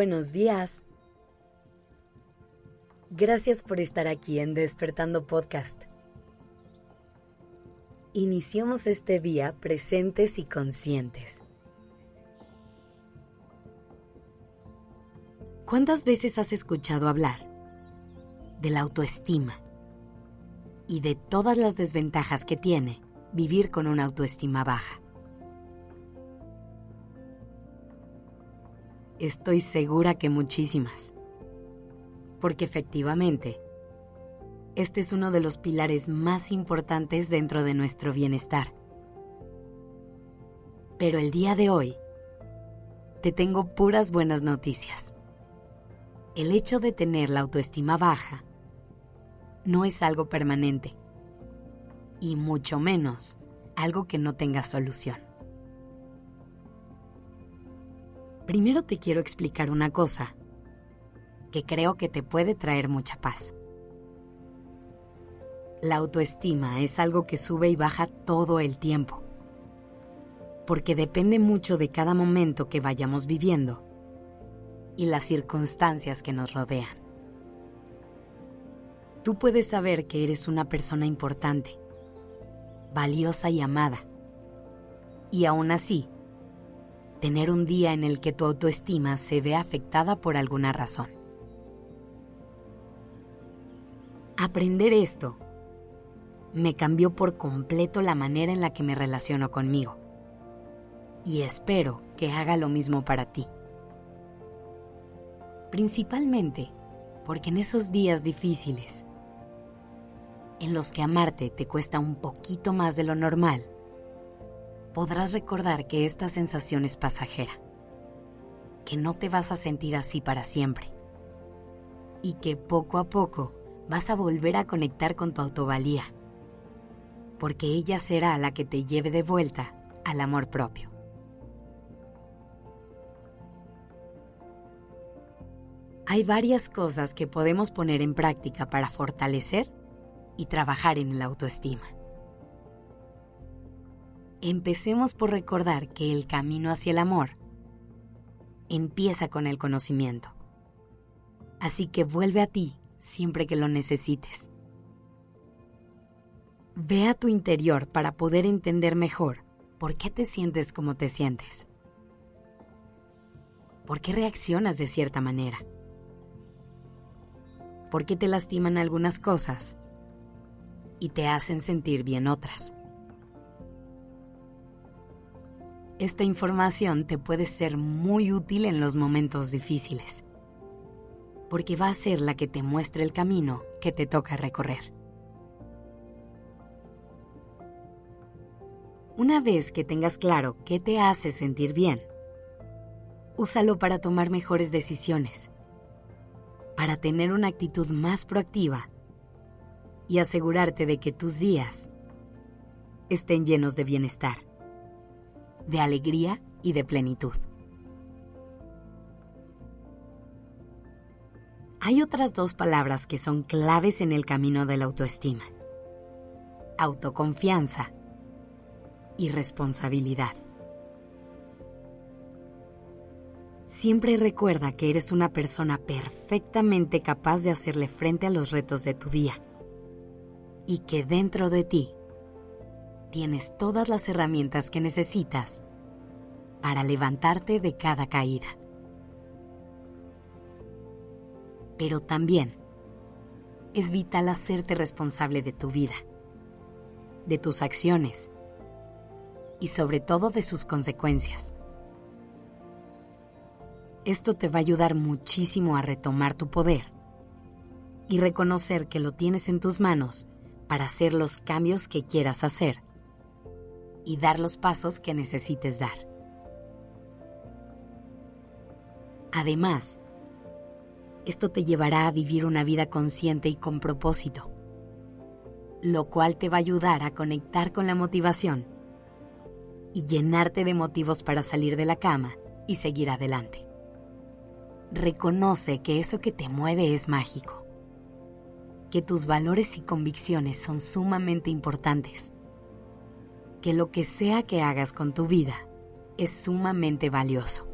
Buenos días. Gracias por estar aquí en Despertando Podcast. Iniciamos este día presentes y conscientes. ¿Cuántas veces has escuchado hablar de la autoestima y de todas las desventajas que tiene vivir con una autoestima baja? Estoy segura que muchísimas. Porque efectivamente, este es uno de los pilares más importantes dentro de nuestro bienestar. Pero el día de hoy, te tengo puras buenas noticias. El hecho de tener la autoestima baja no es algo permanente y mucho menos algo que no tenga solución. Primero te quiero explicar una cosa que creo que te puede traer mucha paz. La autoestima es algo que sube y baja todo el tiempo, porque depende mucho de cada momento que vayamos viviendo y las circunstancias que nos rodean. Tú puedes saber que eres una persona importante, valiosa y amada, y aún así, tener un día en el que tu autoestima se ve afectada por alguna razón. Aprender esto me cambió por completo la manera en la que me relaciono conmigo y espero que haga lo mismo para ti. Principalmente porque en esos días difíciles, en los que amarte te cuesta un poquito más de lo normal, podrás recordar que esta sensación es pasajera, que no te vas a sentir así para siempre y que poco a poco vas a volver a conectar con tu autovalía, porque ella será la que te lleve de vuelta al amor propio. Hay varias cosas que podemos poner en práctica para fortalecer y trabajar en la autoestima. Empecemos por recordar que el camino hacia el amor empieza con el conocimiento. Así que vuelve a ti siempre que lo necesites. Ve a tu interior para poder entender mejor por qué te sientes como te sientes. ¿Por qué reaccionas de cierta manera? ¿Por qué te lastiman algunas cosas y te hacen sentir bien otras? Esta información te puede ser muy útil en los momentos difíciles, porque va a ser la que te muestre el camino que te toca recorrer. Una vez que tengas claro qué te hace sentir bien, úsalo para tomar mejores decisiones, para tener una actitud más proactiva y asegurarte de que tus días estén llenos de bienestar de alegría y de plenitud. Hay otras dos palabras que son claves en el camino de la autoestima. Autoconfianza y responsabilidad. Siempre recuerda que eres una persona perfectamente capaz de hacerle frente a los retos de tu día y que dentro de ti tienes todas las herramientas que necesitas para levantarte de cada caída. Pero también es vital hacerte responsable de tu vida, de tus acciones y sobre todo de sus consecuencias. Esto te va a ayudar muchísimo a retomar tu poder y reconocer que lo tienes en tus manos para hacer los cambios que quieras hacer y dar los pasos que necesites dar. Además, esto te llevará a vivir una vida consciente y con propósito, lo cual te va a ayudar a conectar con la motivación y llenarte de motivos para salir de la cama y seguir adelante. Reconoce que eso que te mueve es mágico, que tus valores y convicciones son sumamente importantes que lo que sea que hagas con tu vida es sumamente valioso.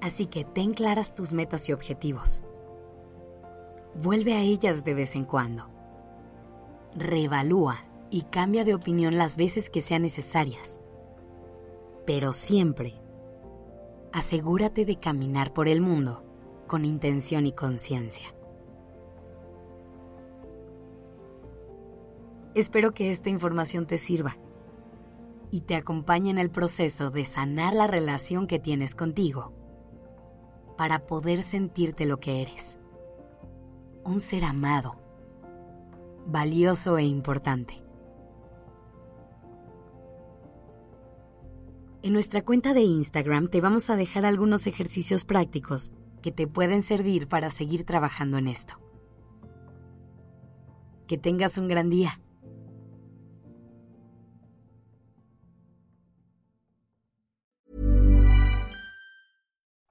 Así que ten claras tus metas y objetivos. Vuelve a ellas de vez en cuando. Reevalúa y cambia de opinión las veces que sean necesarias. Pero siempre, asegúrate de caminar por el mundo con intención y conciencia. Espero que esta información te sirva y te acompañe en el proceso de sanar la relación que tienes contigo para poder sentirte lo que eres. Un ser amado, valioso e importante. En nuestra cuenta de Instagram te vamos a dejar algunos ejercicios prácticos que te pueden servir para seguir trabajando en esto. Que tengas un gran día.